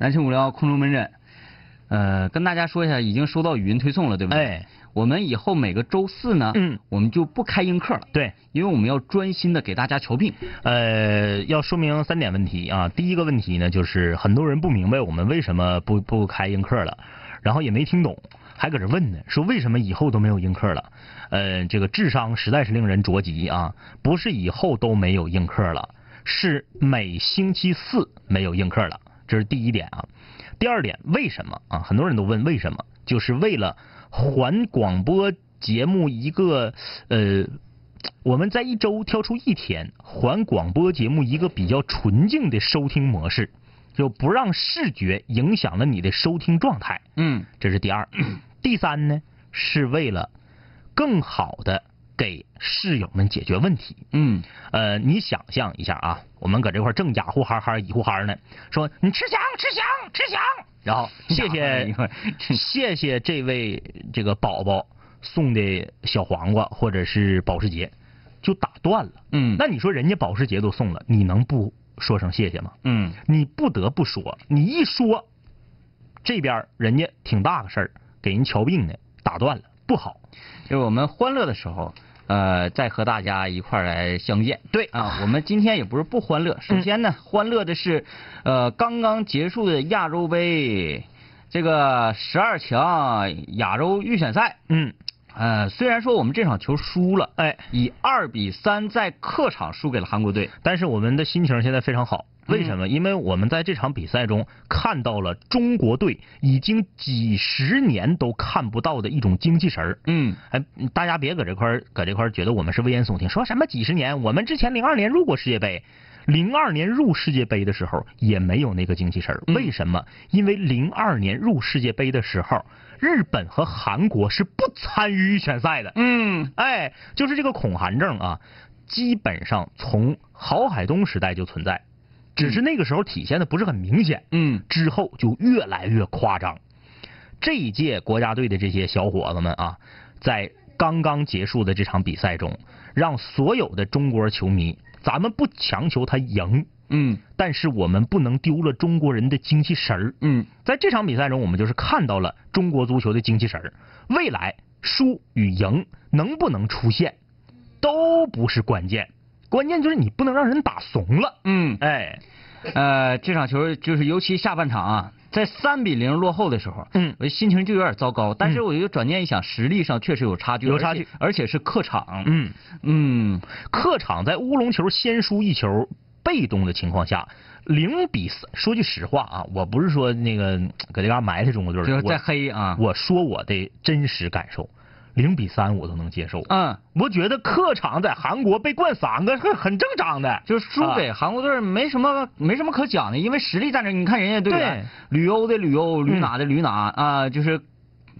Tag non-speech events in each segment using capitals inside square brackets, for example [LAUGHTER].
南青无聊空中门诊，呃，跟大家说一下，已经收到语音推送了，对不对？哎，我们以后每个周四呢，嗯，我们就不开映课了，对，因为我们要专心的给大家瞧病。呃，要说明三点问题啊。第一个问题呢，就是很多人不明白我们为什么不不开映课了，然后也没听懂，还搁这问呢，说为什么以后都没有映客了？呃，这个智商实在是令人着急啊！不是以后都没有映客了，是每星期四没有映客了，这是第一点啊。第二点，为什么啊？很多人都问为什么，就是为了还广播节目一个呃。我们在一周挑出一天，还广播节目一个比较纯净的收听模式，就不让视觉影响了你的收听状态。嗯这是第二。[CLEARS THROAT] 第三呢，是为了更好的给室友们解决问题。嗯呃，你想象一下啊，我们搁这块正家呼哈哈一呼哈呢，说你吃香吃香吃香，然后 [LAUGHS] 谢谢 [LAUGHS] [LAUGHS] 谢谢这位这个宝宝送的小黄瓜或者是保时捷，就打断了。嗯那你说人家保时捷都送了，你能不说声谢谢吗？嗯你不得不说，你一说，这边人家挺大个事儿，给人瞧病呢，打断了，不好。就是我们欢乐的时候，呃，再和大家一块儿来相见。对啊，我们今天也不是不欢乐，首先呢，欢乐的是，呃，刚刚结束的亚洲杯这个十二强亚洲预选赛。嗯，呃，虽然说我们这场球输了，哎，以二比三在客场输给了韩国队。但是我们的心情现在非常好，为什么？因为我们在这场比赛中看到了中国队已经几十年都看不到的一种精气神儿。嗯哎，大家别搁这块儿搁这块儿觉得我们是危言耸听，说什么几十年？我们之前零二年入过世界杯，零二年入世界杯的时候也没有那个精气神儿。嗯为什么？因为零二年入世界杯的时候，日本和韩国是不参与预选赛的。嗯哎，就是这个恐韩症啊，基本上从郝海东时代就存在，只是那个时候体现的不是很明显。嗯之后就越来越夸张。这一届国家队的这些小伙子们啊，在刚刚结束的这场比赛中，让所有的中国球迷，咱们不强求他赢，嗯但是我们不能丢了中国人的精气神儿。嗯在这场比赛中，我们就是看到了中国足球的精气神儿。未来输与赢能不能出现，都不是关键，关键就是你不能让人打怂了。嗯，哎，呃，这场球就是尤其下半场啊，在三比零落后的时候，嗯我心情就有点糟糕。但是我又转念一想，实力上确实有差距，有差距而且，而且是客场。嗯。嗯客场在乌龙球先输一球，被动的情况下，零比三。说句实话啊，我不是说那个搁这嘎埋汰中国队，就是在黑啊。我说我的真实感受，零比三我都能接受。嗯，我觉得客场在韩国被灌三个是很正常的，就是输给韩国队没什么没什么可讲的，因为实力在那。你看人家队员，旅欧的旅欧，旅哪的旅哪啊，就是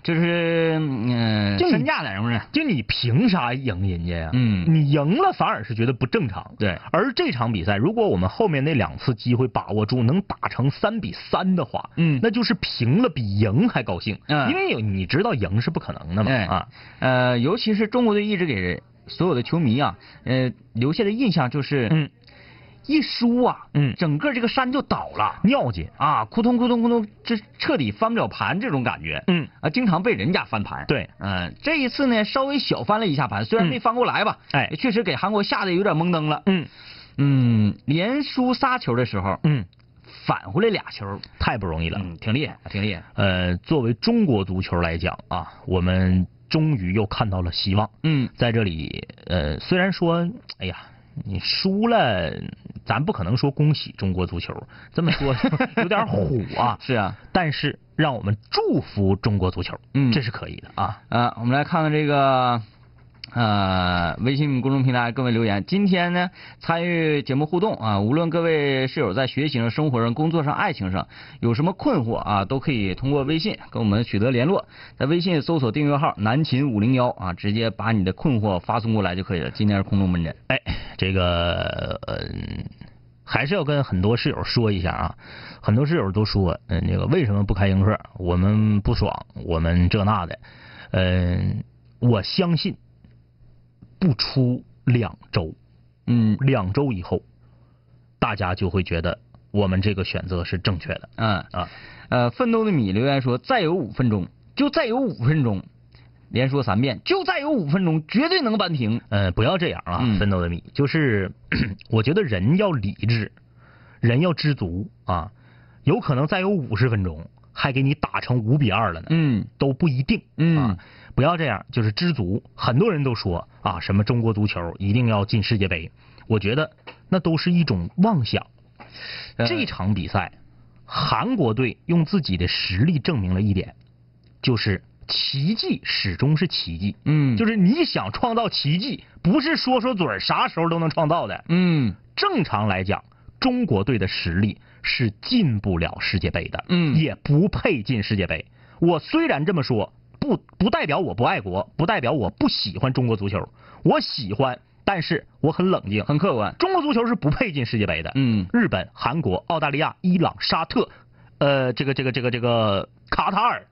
就是嗯，就你身价在是不是？就你凭啥赢人家呀？嗯你赢了反而是觉得不正常。对而这场比赛，如果我们后面那两次机会把握住，能打成三比三的话，嗯那就是平了比赢还高兴。嗯因为有你知道赢是不可能的嘛哎啊。呃，尤其是中国队一直给所有的球迷啊，呃，留下的印象就是，嗯，一输啊，嗯整个这个山就倒了尿劲。啊，扑通扑通扑通，这彻底翻不了盘这种感觉。嗯啊，经常被人家翻盘。对嗯、这一次呢，稍微小翻了一下盘，虽然嗯没翻过来吧，哎确实给韩国吓得有点懵登了。嗯嗯，连输仨球的时候，嗯，返回来俩球，太不容易了。嗯，挺厉害，挺厉害。呃，作为中国足球来讲啊，我们终于又看到了希望。嗯在这里，呃，虽然说，哎呀，你输了，咱不可能说恭喜中国足球，这么说 [LAUGHS] 有点虎啊。[LAUGHS] 是啊，但是让我们祝福中国足球，嗯这是可以的啊。啊，我们来看看这个。呃，微信公众平台各位留言，今天呢参与节目互动啊，无论各位室友在学习上、生活上、工作上、爱情上有什么困惑啊，都可以通过微信跟我们取得联络，在微信搜索订阅号“南秦五零幺”啊，直接把你的困惑发送过来就可以了。今天是空中门诊，哎，这个呃，还是要跟很多室友说一下啊，很多室友都说，嗯、那个为什么不开映课？我们不爽，我们这那的。嗯、我相信不出两周，嗯。两周以后，大家就会觉得我们这个选择是正确的。嗯。啊，呃，奋斗的米留言说，再有五分钟，就再有五分钟，连说三遍，就再有五分钟，绝对能扳平。呃，不要这样啊，嗯。奋斗的米，就是 [CLEARS THROAT] 我觉得人要理智，人要知足啊，有可能再有五十分钟，还给你打成五比二了呢，嗯。都不一定。嗯。啊，不要这样，就是知足。很多人都说啊，什么中国足球一定要进世界杯，我觉得那都是一种妄想。呃这场比赛，韩国队用自己的实力证明了一点，就是奇迹始终是奇迹。嗯，就是是你想创造奇迹，不是说说嘴儿啥时候都能创造的。嗯正常来讲，中国队的实力是进不了世界杯的，嗯也不配进世界杯。我虽然这么说，不不代表我不爱国，不代表我不喜欢中国足球，我喜欢，但是我很冷静。很客观。中国足球是不配进世界杯的。嗯日本、韩国、澳大利亚、伊朗、沙特，呃，这个这个这个这个卡塔尔，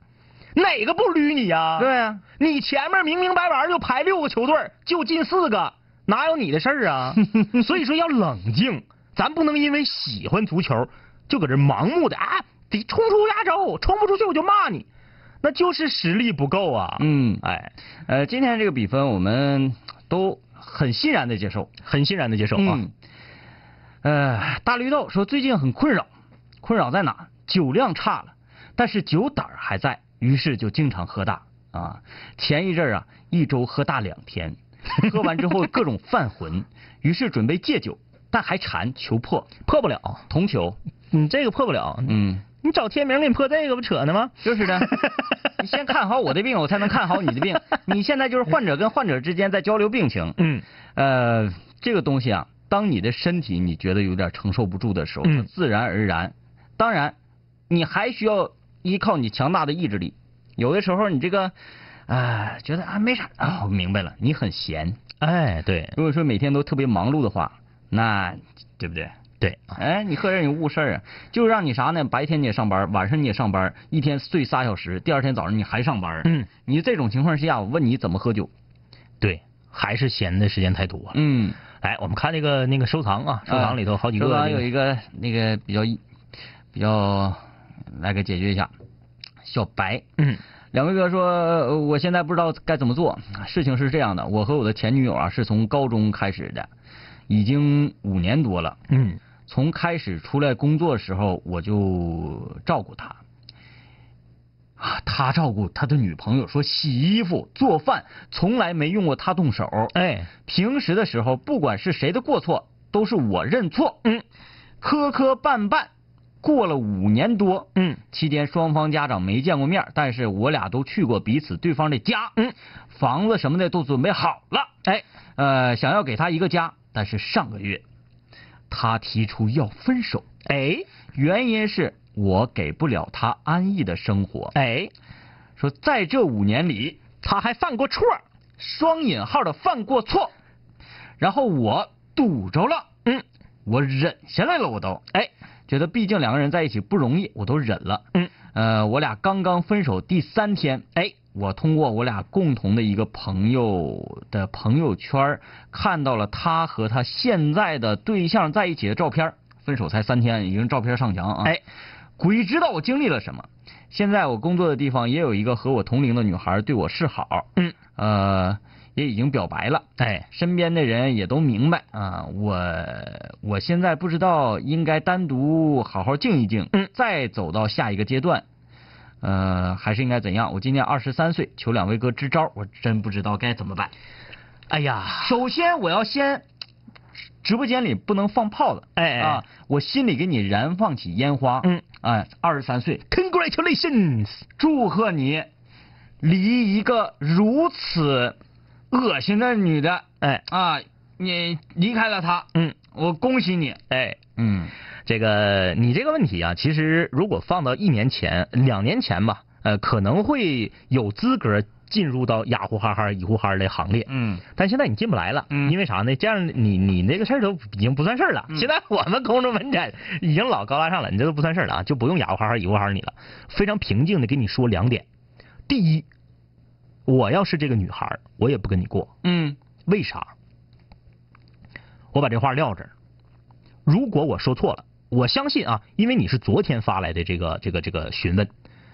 哪个不捋你呀、对啊，你前面明明白白就排六个球队，就进四个，哪有你的事儿啊？[LAUGHS] 所以说要冷静，咱不能因为喜欢足球就搁这盲目的啊，得冲出亚洲，冲不出去我就骂你，那就是实力不够啊。嗯哎，呃，今天这个比分我们都很欣然的接受。很欣然的接受啊。嗯，呃，大绿豆说最近很困扰，困扰在哪？酒量差了，但是酒胆儿还在，于是就经常喝大啊。前一阵儿啊，一周喝大两天，[LAUGHS] 喝完之后各种犯浑，于是准备戒酒，但还馋，求破，破不了，同求。你这个破不了，嗯，你找天明给你破这个不扯呢吗？[LAUGHS] 就是的。[LAUGHS] 你先看好我的病，我才能看好你的病。[LAUGHS] 你现在就是患者跟患者之间在交流病情。嗯呃，这个东西啊，当你的身体你觉得有点承受不住的时候，自然而然。当然，你还需要依靠你强大的意志力。有的时候你这个，啊、觉得啊没啥啊，我明白了，你很闲。哎，对如果说每天都特别忙碌的话，那对不对？对，哎，你喝人你误事儿啊，就让你啥呢？白天你也上班，晚上你也上班，一天睡仨小时，第二天早上你还上班。嗯，你这种情况之下，我问你怎么喝酒？对，还是闲的时间太多了。嗯，来，我们看那个那个收藏啊，收藏里头好几个、收那个。藏有一个那个比较比较来给解决一下。小白，嗯两位哥说，呃我现在不知道该怎么做。事情是这样的，我和我的前女友啊是从高中开始的，已经五年多了。嗯从开始出来工作的时候，我就照顾他。啊，他照顾他的女朋友，说洗衣服、做饭，从来没用过他动手。哎，平时的时候，不管是谁的过错，都是我认错。嗯，磕磕绊绊，过了五年多。嗯期间双方家长没见过面，但是我俩都去过彼此对方的家。嗯，房子什么的都准备好了。哎，呃，想要给他一个家，但是上个月他提出要分手。哎原因是我给不了他安逸的生活。哎，说在这五年里，他还犯过错。双引号的犯过错，然后我堵着了，嗯，我忍下来了，我都哎，觉得毕竟两个人在一起不容易，我都忍了。嗯，呃，我俩刚刚分手第三天，哎，我通过我俩共同的一个朋友的朋友圈看到了他和他现在的对象在一起的照片。分手才三天，已经照片上墙啊！哎，鬼知道我经历了什么。现在我工作的地方也有一个和我同龄的女孩对我示好，嗯，呃，也已经表白了。哎，身边的人也都明白。啊，我我现在不知道应该单独好好静一静，嗯，再走到下一个阶段，呃，还是应该怎样？我今年二十三岁，求两位哥支招，我真不知道该怎么办。哎呀，首先我要先，直播间里不能放炮了，哎哎啊，我心里给你燃放起烟花，嗯，哎，二十三岁，，Congratulations！祝贺你离一个如此恶心的女的哎啊，你离开了她，嗯我恭喜你。哎，嗯这个你这个问题啊，其实如果放到一年前、两年前吧，呃，可能会有资格进入到雅虎哈哈、一呼哈哈的行列。嗯但现在你进不来了，嗯因为啥呢？这样你你那个事儿都 [LAUGHS] 已经不算事儿了。嗯现在我们空中门诊已经老高大上了，你这都不算事儿了啊，就不用雅虎哈哈、一呼哈哈你了。非常平静的跟你说两点：第一，我要是这个女孩，我也不跟你过，嗯为啥？我把这话撂这儿。如果我说错了，我相信啊，因为你是昨天发来的这个这个这个询问，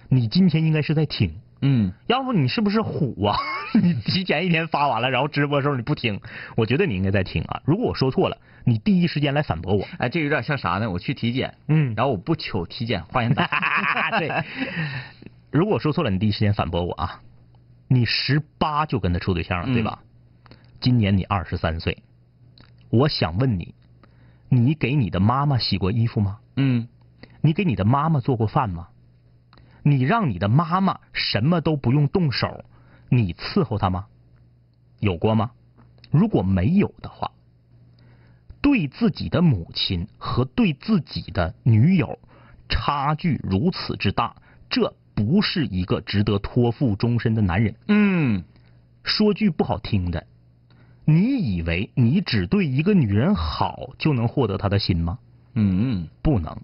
你今天应该是在听。嗯，要不你是不是虎啊？[LAUGHS] 你提前一天发完了，然后直播的时候你不听，我觉得你应该在听啊。如果我说错了，你第一时间来反驳我。哎，这有点像啥呢？我去体检，嗯，然后我不求体检，欢迎打。对，如果我说错了，你第一时间反驳我啊。你十八就跟他处对象了，对吧？今年你二十三岁，我想问你，你给你的妈妈洗过衣服吗？嗯，你给你的妈妈做过饭吗？你让你的妈妈什么都不用动手，你伺候她吗？有过吗？如果没有的话，对自己的母亲和对自己的女友差距如此之大，这不是一个值得托付终身的男人。嗯，说句不好听的，你以为你只对一个女人好就能获得她的心吗？嗯不能，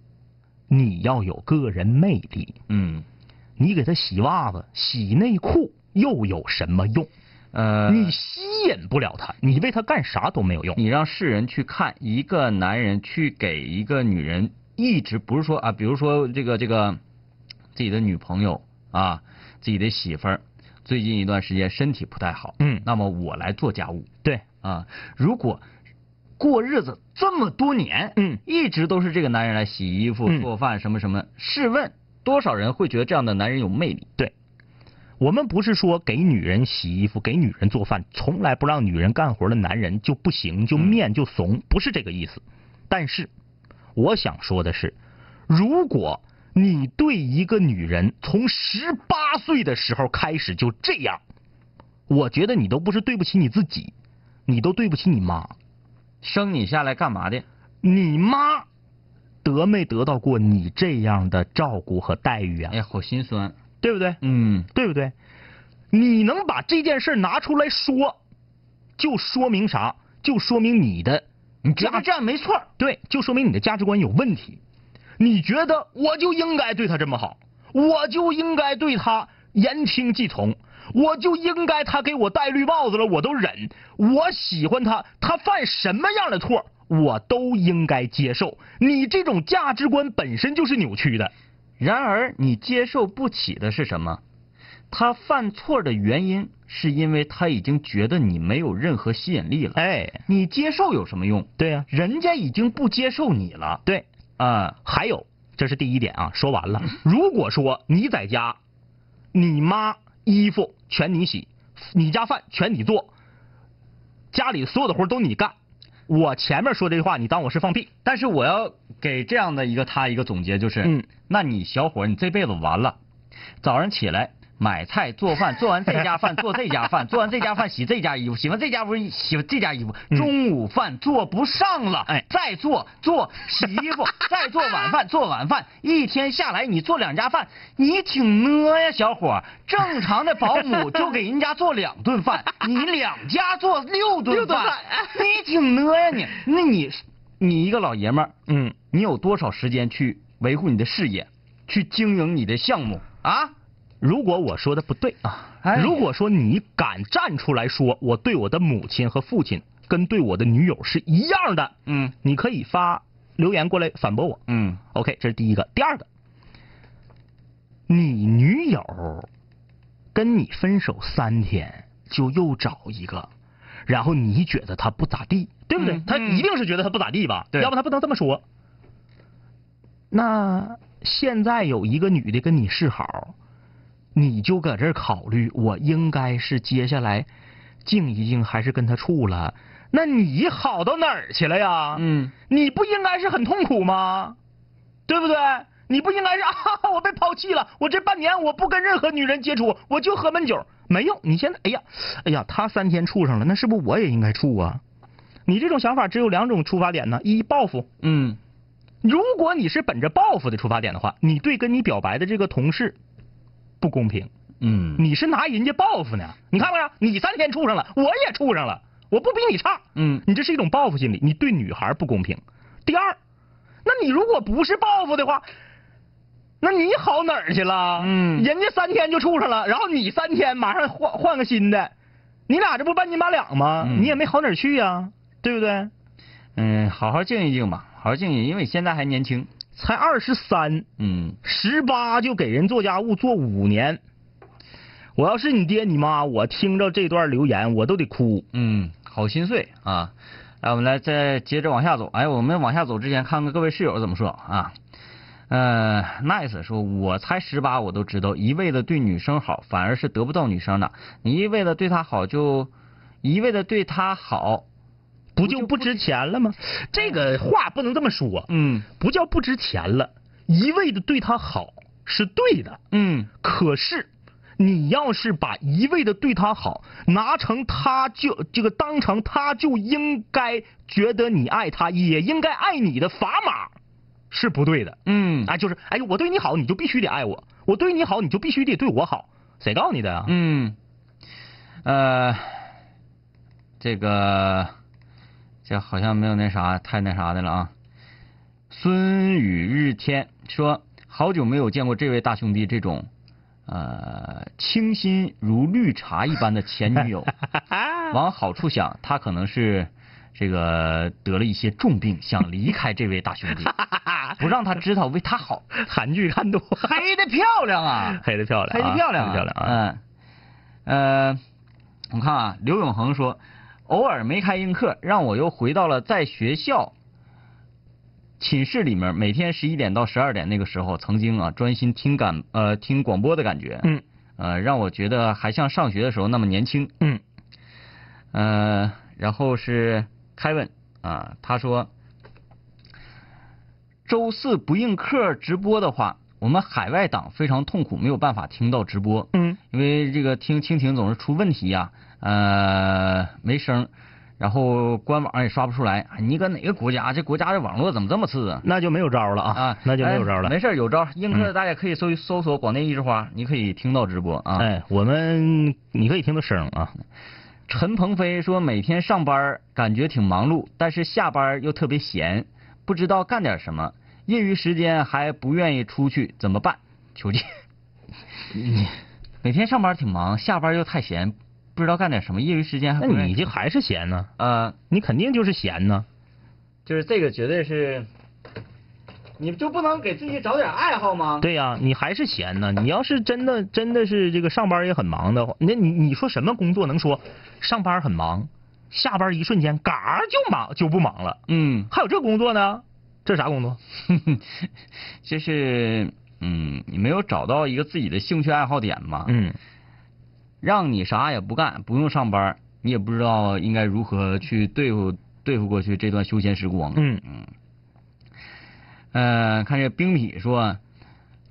你要有个人魅力。嗯，你给她洗袜子、洗内裤又有什么用？呃，你吸引不了她，你为她干啥都没有用。你让世人去看一个男人去给一个女人一直不是说啊，比如说这个这个自己的女朋友啊，自己的媳妇儿最近一段时间身体不太好，嗯那么我来做家务对，啊。如果过日子这么多年，嗯一直都是这个男人来洗衣服、嗯做饭什么什么，试问多少人会觉得这样的男人有魅力？对，我们不是说给女人洗衣服、给女人做饭，从来不让女人干活的男人就不行，就面就怂，不是这个意思。但是我想说的是，如果你对一个女人从十八岁的时候开始就这样，我觉得你都不是对不起你自己，你都对不起你妈。生你下来干嘛的？你妈得没得到过你这样的照顾和待遇啊哎？呀，好心酸。对不对？嗯对不对？你能把这件事拿出来说，就说明啥？就说明你的你觉得这样没错？对，就说明你的价值观有问题。你觉得我就应该对他这么好，我就应该对他言听计从，我就应该他给我戴绿帽子了我都忍，我喜欢他，他犯什么样的错我都应该接受。你这种价值观本身就是扭曲的。然而，你接受不起的是什么？他犯错的原因是因为他已经觉得你没有任何吸引力了。哎，你接受有什么用？对呀、人家已经不接受你了。对。啊，还有，这是第一点啊，说完了。如果说你在家，你妈衣服全你洗，你家饭全你做，家里所有的活都你干，我前面说这句话，你当我是放屁？但是我要给这样的一个他一个总结，就是，嗯，那你小伙你这辈子完了，早上起来买菜做饭，做完这家饭做这家饭，做完这家饭洗这家衣服，洗完这家不是洗这家衣服，嗯中午饭做不上了，哎再做做洗衣服，再做晚饭做晚饭，一天下来你做两家饭，你挺呢呀，小伙儿。正常的保姆就给人家做两顿饭，你两家做六顿饭饭，你挺呢呀你。那你你一个老爷们儿，嗯，你有多少时间去维护你的事业，去经营你的项目啊？如果我说的不对啊，哎如果说你敢站出来说我对我的母亲和父亲跟对我的女友是一样的，嗯你可以发留言过来反驳我。嗯 OK，这是第一个。第二个，你女友跟你分手三天就又找一个，然后你觉得他不咋地，对不对？嗯他一定是觉得他不咋地吧？对要不他不能这么说。那现在有一个女的跟你示好，你就搁这儿考虑，我应该是接下来静一静，还是跟他处了？那你好到哪儿去了呀？嗯，你不应该是很痛苦吗？对不对？你不应该是 [LAUGHS] 啊，我被抛弃了，我这半年我不跟任何女人接触，我就喝闷酒，没用。你现在，哎呀，哎呀，他三天处上了，那是不是我也应该处啊？你这种想法只有两种出发点呢：一报复。嗯如果你是本着报复的出发点的话，你对跟你表白的这个同事不公平，嗯你是拿人家报复呢？你看没看？你三天处上了，我也处上了，我不比你差。嗯你这是一种报复心理，你对女孩不公平。第二，那你如果不是报复的话，那你好哪儿去了？嗯人家三天就处上了，然后你三天马上换换个新的，你俩这不半斤八两吗？嗯你也没好哪儿去呀、对不对？嗯，好好静一静吧好好静静，因为现在还年轻。才二十三，嗯，十八就给人做家务做五年。我要是你爹你妈，我听着这段留言我都得哭。嗯，好心碎啊！来，我们来再接着往下走。哎，我们往下走之前，看看各位室友怎么说啊？呃，nice 说，我才十八，我都知道，一味的对女生好，反而是得不到女生的。你一味的对她好，就一味的对她好，不就不值钱了吗？这个话不能这么说。嗯，不叫不值钱了，一味的对他好是对的。嗯，可是你要是把一味的对他好拿成他就这个当成他就应该觉得你爱他，也应该爱你的砝码，是不对的。嗯，啊，就是哎，我对你好，你就必须得爱我；我对你好，你就必须得对我好。谁告诉你的呀？嗯，呃，这个这好像没有那啥太那啥的了啊。孙宇日天说，好久没有见过这位大兄弟这种呃清新如绿茶一般的前女友。往好处想，他可能是这个得了一些重病，想离开这位大兄弟，[LAUGHS] 不让他知道为他好。韩剧看多，黑的漂亮啊！[LAUGHS] 黑的漂亮，黑的漂亮、啊，漂亮啊！嗯，呃，我看啊，刘永恒说，偶尔没开映课，让我又回到了在学校寝室里面，每天十一点到十二点那个时候，曾经啊专心听感呃听广播的感觉，嗯，呃，让我觉得还像上学的时候那么年轻，嗯，呃，然后是凯文啊，他说。周四不应课直播的话，我们海外党非常痛苦，没有办法听到直播。嗯，因为这个听蜻蜓总是出问题呀、呃，没声，然后官网也刷不出来。哎你搁哪个国家？这国家的网络怎么这么次啊？那就没有招了啊！啊，那就没有招了。哎没事，有招。映客大家可以搜搜索广电一枝花，你可以听到直播啊。哎，我们你可以听到声啊。陈鹏飞说，每天上班感觉挺忙碌，但是下班又特别闲，不知道干点什么。业余时间还不愿意出去，怎么办？求解。你每天上班挺忙，下班又太闲，不知道干点什么。业余时间还那你这还是闲呢？呃，你肯定就是闲呢。就是这个绝对是，你就不能给自己找点爱好吗？对呀、你还是闲呢。你要是真的真的是这个上班也很忙的话，那你你说什么工作能说上班很忙，下班一瞬间嘎就忙就不忙了？嗯，还有这工作呢？这啥工作？[LAUGHS] 这是嗯，你没有找到一个自己的兴趣爱好点嘛？嗯，让你啥也不干，不用上班，你也不知道应该如何去对付对付过去这段休闲时光。嗯嗯。呃，看这冰痞说，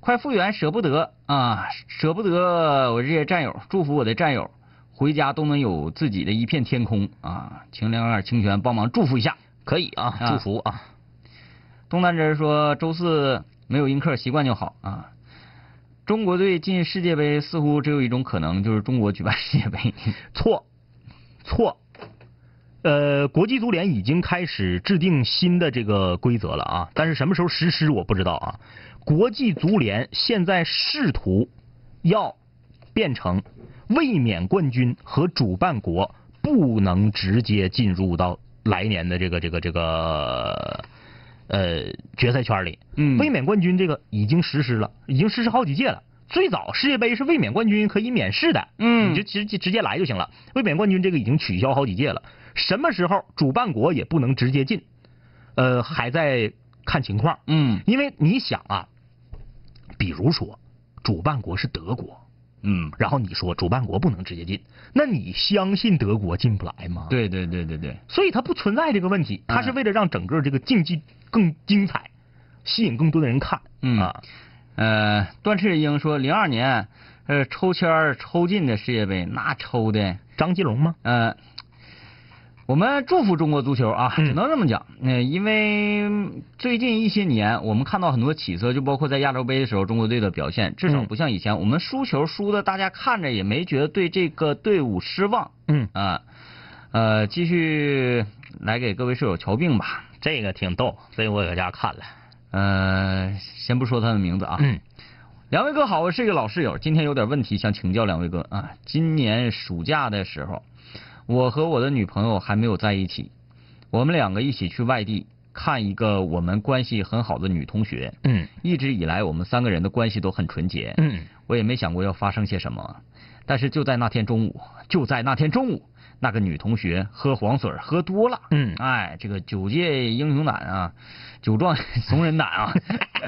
快复原舍不得啊，舍不得我这些战友，祝福我的战友回家都能有自己的一片天空啊！请两耳清泉帮忙祝福一下。可以啊，啊祝福啊。东南枝说周四没有映客，习惯就好啊。中国队进世界杯似乎只有一种可能，就是中国举办世界杯。[LAUGHS] 错，错。呃，国际足联已经开始制定新的这个规则了啊，但是什么时候实施我不知道啊。国际足联现在试图要变成卫冕冠军和主办国不能直接进入到来年的这个这个这个呃决赛圈里。嗯卫冕冠军这个已经实施了，已经实施好几届了。最早世界杯是卫冕冠军可以免试的，嗯你就直接直接来就行了。卫冕冠军这个已经取消好几届了，什么时候主办国也不能直接进，呃，还在看情况。嗯因为你想啊，比如说主办国是德国，嗯，然后你说主办国不能直接进，那你相信德国进不来吗？，对对对对对，所以它不存在这个问题，它是嗯为了让整个这个竞技更精彩，吸引更多的人看。嗯啊，呃，段赤英说，零二年呃抽签抽进的世界杯，那抽的张吉龙吗？呃，我们祝福中国足球啊，嗯只能这么讲。呃，因为最近一些年，我们看到很多起色，就包括在亚洲杯的时候，中国队的表现，至少嗯不像以前，我们输球输的，大家看着也没觉得对这个队伍失望嗯，啊。呃，继续来给各位舍友瞧病吧。这个挺逗，所以我搁家看了。呃，先不说他的名字啊。嗯两位哥好，我是一个老室友，今天有点问题想请教两位哥啊。今年暑假的时候，我和我的女朋友还没有在一起，我们两个一起去外地看一个我们关系很好的女同学，嗯。一直以来我们三个人的关系都很纯洁，嗯。我也没想过要发生些什么，但是就在那天中午，就在那天中午，那个女同学喝黄水喝多了，嗯。哎，这个酒界英雄胆啊，酒壮 [LAUGHS] 怂人胆啊，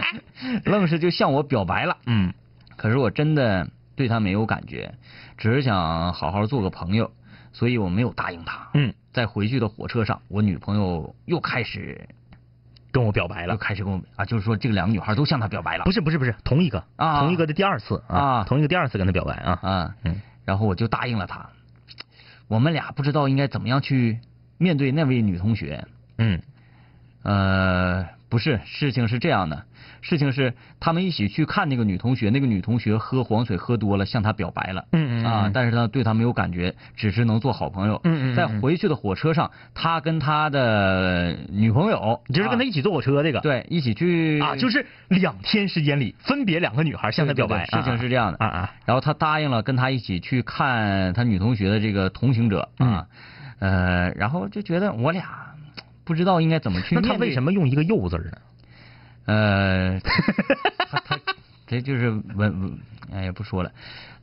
[LAUGHS] 愣是就向我表白了。嗯。可是我真的对她没有感觉，只是想好好做个朋友，所以我没有答应他。嗯，在回去的火车上，我女朋友又开始跟我表白了又。开始跟我啊，就是说这个两个女孩都向他表白了不是不是不是，同一个啊同一个的第二次啊同一个第二次跟他表白啊。啊，嗯然后我就答应了他。我们俩不知道应该怎么样去面对那位女同学。嗯呃，不是，事情是这样的，事情是他们一起去看那个女同学，那个女同学喝黄水喝多了，向他表白了。嗯嗯啊，嗯但是呢对他没有感觉，只是能做好朋友。嗯嗯嗯在回去的火车上，他跟他的女朋友，啊就是跟他一起坐火车这个。对一起去啊，就是两天时间里，分别两个女孩向他表白。事情是这样的啊啊，然后他答应了跟他一起去看他女同学的这个同行者嗯啊，呃，然后就觉得我俩不知道应该怎么去那他为什么用一个又字儿呢？呃，他他这就是文文，哎呀，不说了，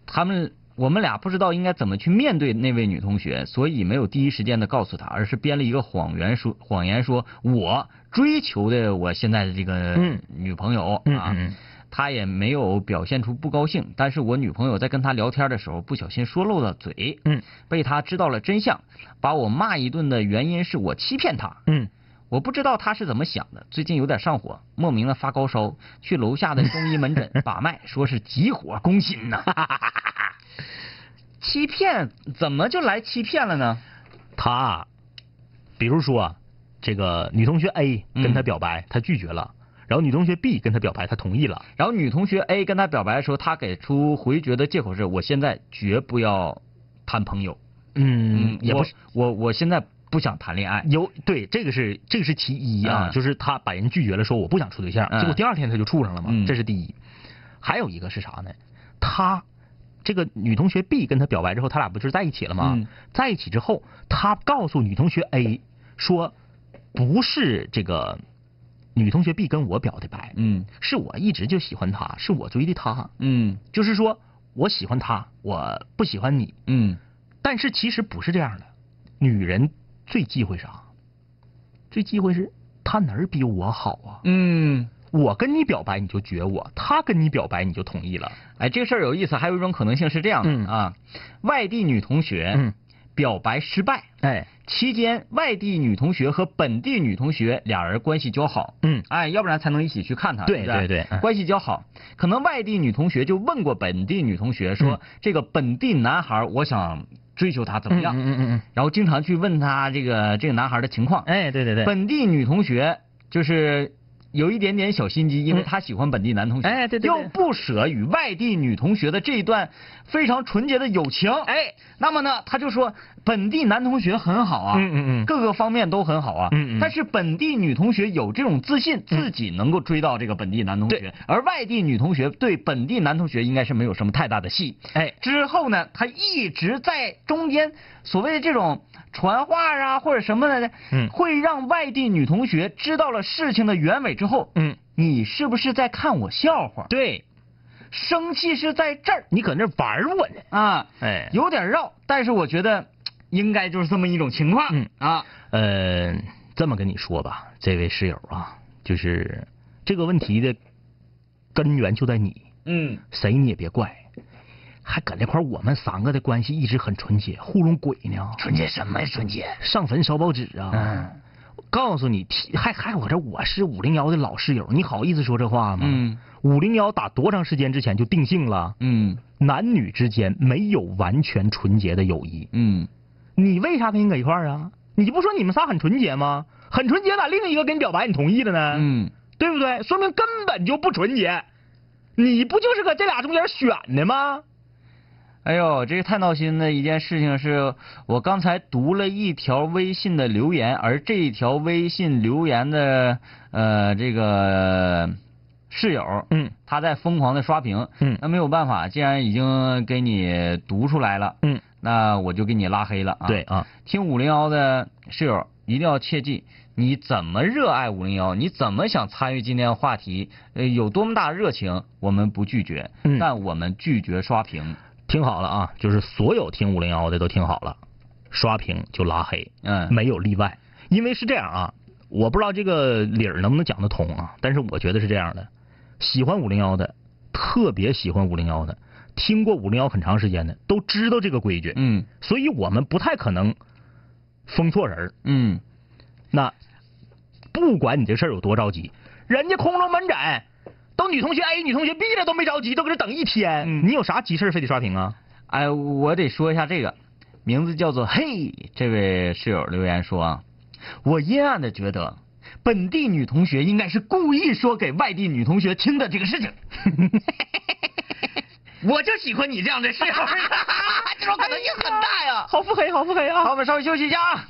他们我们俩不知道应该怎么去面对那位女同学，所以没有第一时间的告诉她，而是编了一个谎言说谎言说我追求的我现在的这个嗯女朋友啊。嗯嗯他也没有表现出不高兴，但是我女朋友在跟他聊天的时候不小心说漏了嘴，嗯被他知道了真相，把我骂一顿的原因是我欺骗他，嗯我不知道他是怎么想的，最近有点上火，莫名的发高烧，去楼下的中医门诊 [LAUGHS] 把脉，说是急火攻心呐。[LAUGHS] 欺骗怎么就来欺骗了呢？他，比如说这个女同学 A 跟他表白，他拒绝了，然后女同学 B 跟他表白，他同意了。然后女同学 A 跟他表白的时候，他给出回绝的借口是：我现在绝不要谈朋友。嗯，也不是我我我现在不想谈恋爱。有对，这个是这个是其一啊，嗯就是他把人拒绝了，说我不想处对象，嗯结果第二天他就处上了嘛，嗯这是第一。还有一个是啥呢？他这个女同学 B 跟他表白之后，他俩不就是在一起了吗？嗯在一起之后，他告诉女同学 A 说，不是这个女同学必跟我表的白，嗯是我一直就喜欢她，是我追的她，嗯就是说我喜欢她，我不喜欢你。嗯但是其实不是这样的，女人最忌讳啥？最忌讳是她哪儿比我好啊？嗯。我跟你表白你就绝我，她跟你表白你就同意了。哎，这个事儿有意思，还有一种可能性是这样的、嗯啊，外地女同学嗯表白失败，哎，期间外地女同学和本地女同学俩人关系交好，嗯。哎，要不然才能一起去看他，对对对关系交好。可能外地女同学就问过本地女同学说，嗯这个本地男孩我想追求他怎么样？嗯嗯嗯嗯，然后经常去问他这个这个男孩的情况。哎，对对对，本地女同学就是有一点点小心机，因为嗯。她喜欢本地男同学，哎对对对。又不舍与外地女同学的这一段非常纯洁的友情，哎，那么呢，他就说本地男同学很好啊，嗯嗯嗯。各个方面都很好啊，嗯嗯。但是本地女同学有这种自信，自己能够追到这个本地男同学，而外地女同学对本地男同学应该是没有什么太大的戏，哎，之后呢，他一直在中间所谓的这种传话啊或者什么的，嗯。会让外地女同学知道了事情的原委之后，嗯，你是不是在看我笑话？对生气是在这儿。你搁那玩我呢，啊，哎，有点绕，但是我觉得应该就是这么一种情况，嗯。啊，呃，这么跟你说吧，这位室友啊，就是这个问题的根源就在你，嗯。谁你也别怪，还搁那块儿我们三个的关系一直很纯洁，糊弄鬼呢，纯洁什么呀纯洁？上坟烧报纸啊，嗯告诉你，还还我这我是五零幺的老室友，你好意思说这话吗？嗯五零幺打多长时间之前就定性了，嗯男女之间没有完全纯洁的友谊。嗯，你为啥跟人搁一块儿啊？你不说你们仨很纯洁吗？很纯洁，咋另一个跟你表白你同意了呢？嗯，对不对？说明根本就不纯洁。你不就是搁这俩中间选的吗？哎呦，这个太闹心的一件事情是，我刚才读了一条微信的留言，而这一条微信留言的呃这个室友，嗯他在疯狂的刷屏，嗯那没有办法，既然已经给你读出来了，嗯，那我就给你拉黑了啊。对啊，听五零幺的室友一定要切记，你怎么热爱五零幺？你怎么想参与今天的话题？呃，有多么大热情，我们不拒绝，嗯但我们拒绝刷屏。听好了啊，就是所有听五零幺的都听好了，刷屏就拉黑，嗯。没有例外。因为是这样啊，我不知道这个理儿能不能讲得通啊，但是我觉得是这样的，喜欢五零幺的，特别喜欢五零幺的，听过五零幺很长时间的，都知道这个规矩，嗯。所以我们不太可能封错人儿。嗯。那不管你这事儿有多着急，人家空中门诊都女同学 A、女同学 B 了都没着急，都搁这等一天，嗯你有啥急事儿非得刷屏啊？哎，我得说一下这个，名字叫做嘿，这位室友留言说啊，我阴暗的觉得。本地女同学应该是故意说给外地女同学听的这个事情，[LAUGHS] 我就喜欢你这样的室友，[LAUGHS] 这种可能性很大呀。好腹黑，好腹黑啊！好，我们稍微休息一下啊。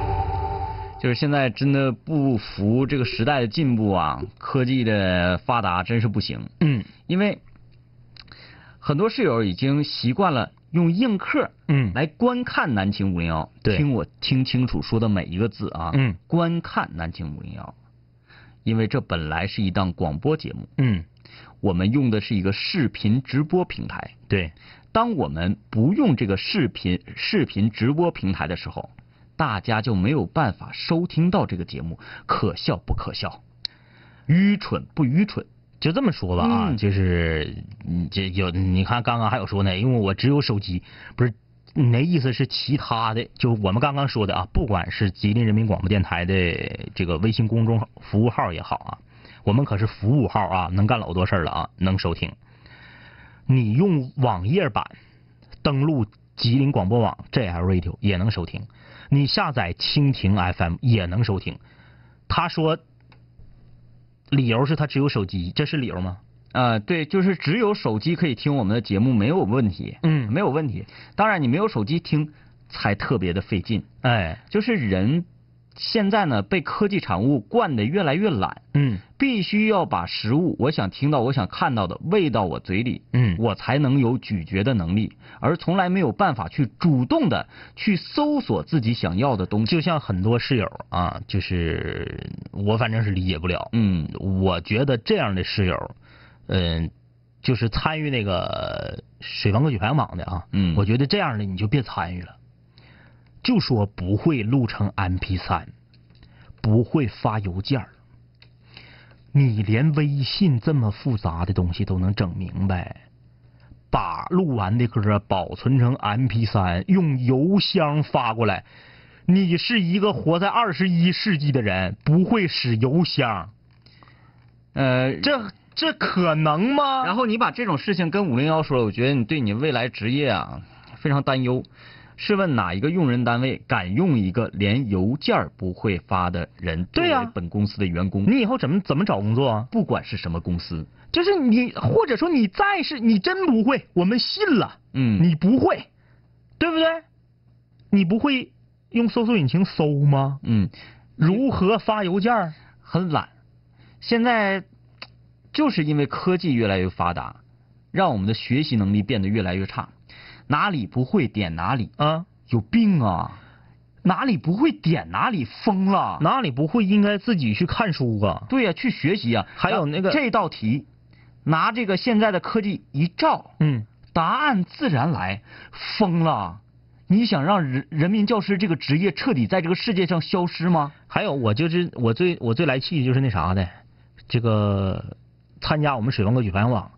就是现在真的不服这个时代的进步啊，科技的发达真是不行。嗯。因为很多室友已经习惯了用映客嗯。来观看南秦五零幺，对。听我听清楚说的每一个字啊，嗯，观看南秦五零幺，因为这本来是一档广播节目，嗯，我们用的是一个视频直播平台。对，当我们不用这个视频视频直播平台的时候，大家就没有办法收听到这个节目，可笑不可笑？愚蠢不愚蠢？就这么说吧啊，嗯就是嗯这有你看刚刚还有说呢，因为我只有手机，不是你那意思是其他的，就我们刚刚说的啊，不管是吉林人民广播电台的这个微信公众服务号也好啊，我们可是服务号啊，能干老多事儿了啊，能收听。你用网页版登录吉林广播网 JL Radio 也能收听，你下载蜻蜓 FM 也能收听。他说，理由是他只有手机，这是理由吗？呃，对，就是只有手机可以听我们的节目，没有问题，嗯没有问题。当然，你没有手机听才特别的费劲。哎，就是人现在呢被科技产物惯得越来越懒，嗯必须要把食物我想听到、我想看到的喂到我嘴里，嗯我才能有咀嚼的能力，而从来没有办法去主动的去搜索自己想要的东西。就像很多室友啊，就是我反正是理解不了。嗯我觉得这样的室友，嗯、就是参与那个水房歌曲排行榜的啊，嗯我觉得这样的你就别参与了，就说不会录成 MP 三，不会发邮件儿你连微信这么复杂的东西都能整明白，把录完的歌保存成 MP 三，用邮箱发过来。你是一个活在二十一世纪的人，不会使邮箱，呃，这这可能吗？然后你把这种事情跟五零幺说了，我觉得你对你未来职业啊非常担忧。试问哪一个用人单位敢用一个连邮件不会发的人作为本公司的员工？你以后怎么怎么找工作啊？不管是什么公司，就是你，或者说你再是你真不会，我们信了，嗯，你不会，对不对？你不会用搜索引擎搜吗？嗯，如何发邮件？很懒。现在就是因为科技越来越发达，让我们的学习能力变得越来越差。哪里不会点哪里，啊，有病啊！哪里不会点哪里，疯了！哪里不会应该自己去看书啊？对呀、去学习啊、还有那个这道题，拿这个现在的科技一照，嗯，答案自然来，疯了！你想让人人民教师这个职业彻底在这个世界上消失吗？还有我就是我最我最来气的就是那啥的，这个参加我们水文歌曲排行榜，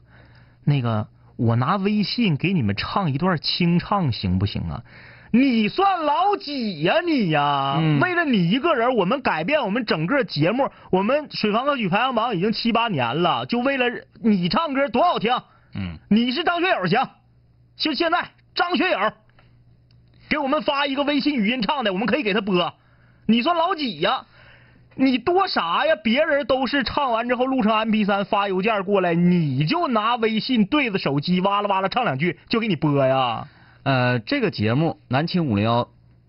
那个我拿微信给你们唱一段清唱行不行啊？你算老几呀你呀？嗯为了你一个人，我们改变我们整个节目，我们水房歌曲排行榜已经七八年了，就为了你唱歌多好听。嗯，你是张学友行，就现在张学友给我们发一个微信语音唱的，我们可以给他播。你算老几呀？你多啥呀？别人都是唱完之后录成 MP 3发邮件过来，你就拿微信对着手机哇啦哇啦唱两句就给你播呀？呃，这个节目《南青五零幺》，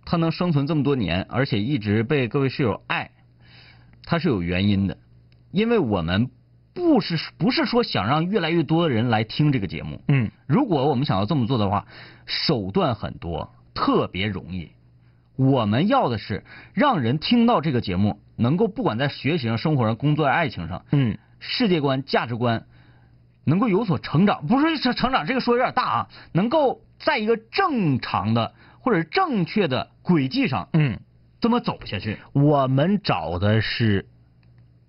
它能生存这么多年，而且一直被各位室友爱，它是有原因的，因为我们不是不是说想让越来越多的人来听这个节目，嗯，如果我们想要这么做的话，手段很多，特别容易。我们要的是让人听到这个节目，能够不管在学习上、生活上、工作、爱情上，嗯，世界观、价值观能够有所成长，不是说成长这个说有点大啊，能够在一个正常的或者正确的轨迹上，嗯，这么走下去。我们找的是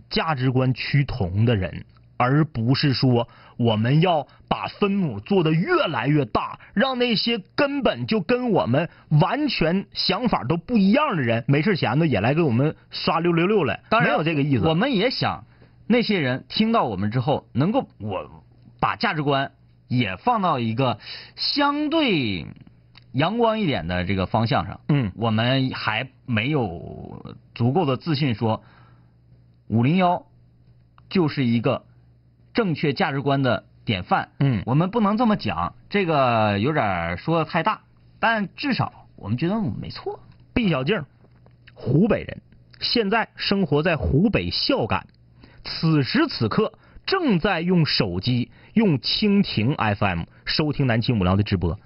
价值观趋同的人，而不是说我们要把分母做得越来越大，让那些根本就跟我们完全想法都不一样的人，没事闲的也来给我们刷六六六来。当然没有这个意思。我们也想那些人听到我们之后，能够我把价值观也放到一个相对阳光一点的这个方向上。嗯我们还没有足够的自信说五零幺就是一个正确价值观的典范。嗯我们不能这么讲，这个有点说的太大，但至少我们觉得我们没错。毕小静，湖北人，现在生活在湖北孝感，此时此刻正在用手机用蜻蜓 FM 收听南青五聊的直播。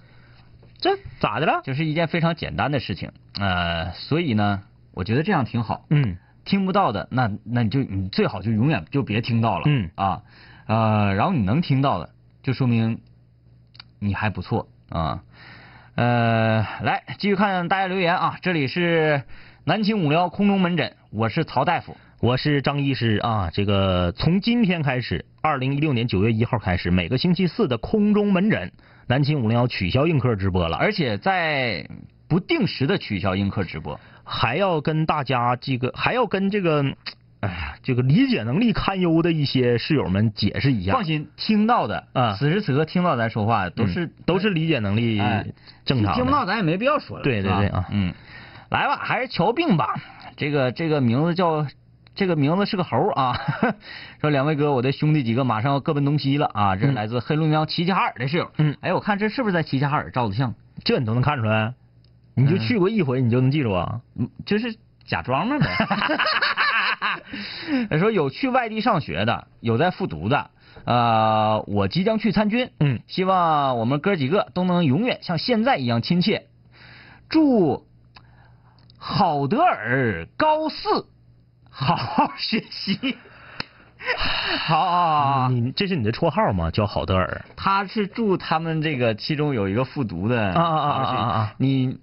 这咋的了？就是一件非常简单的事情，呃，所以呢，我觉得这样挺好。嗯听不到的，那那你就你最好就永远就别听到了。嗯啊，呃，然后你能听到的，就说明你还不错啊。呃，来继续看大家留言啊，这里是南青五幺空中门诊，我是曹大夫。我是张医师啊，这个从今天开始，二零一六年九月一号开始，每个星期四的空中门诊，南青五零幺取消映客直播了，而而且在不定时的取消映客直播。还要跟大家这个，还要跟这个，哎呀，这个理解能力堪忧的一些室友们解释一下。放心，听到的啊此时此刻听到咱说话都是、嗯都是理解能力哎正常的。听不到咱也没必要说了。对对对啊嗯，来吧，还是瞧病吧。这个这个名字叫，这个名字是个猴啊。[LAUGHS] 说两位哥，我的兄弟几个马上要各奔东西了啊！这是嗯来自黑龙江齐齐哈尔的室友。嗯哎，我看这是不是在齐齐哈尔照的相？这你都能看出来，你就去过一回，你就能记住啊。嗯，就是假装嘛呗。[LAUGHS] 他 [LAUGHS] 说有去外地上学的，有在复读的。呃，我即将去参军。嗯希望我们哥几个都能永远像现在一样亲切。祝郝德尔高四好好学习。[LAUGHS] 好啊，你这是你的绰号吗？叫郝德尔。他是祝他们这个其中有一个复读的啊啊啊啊你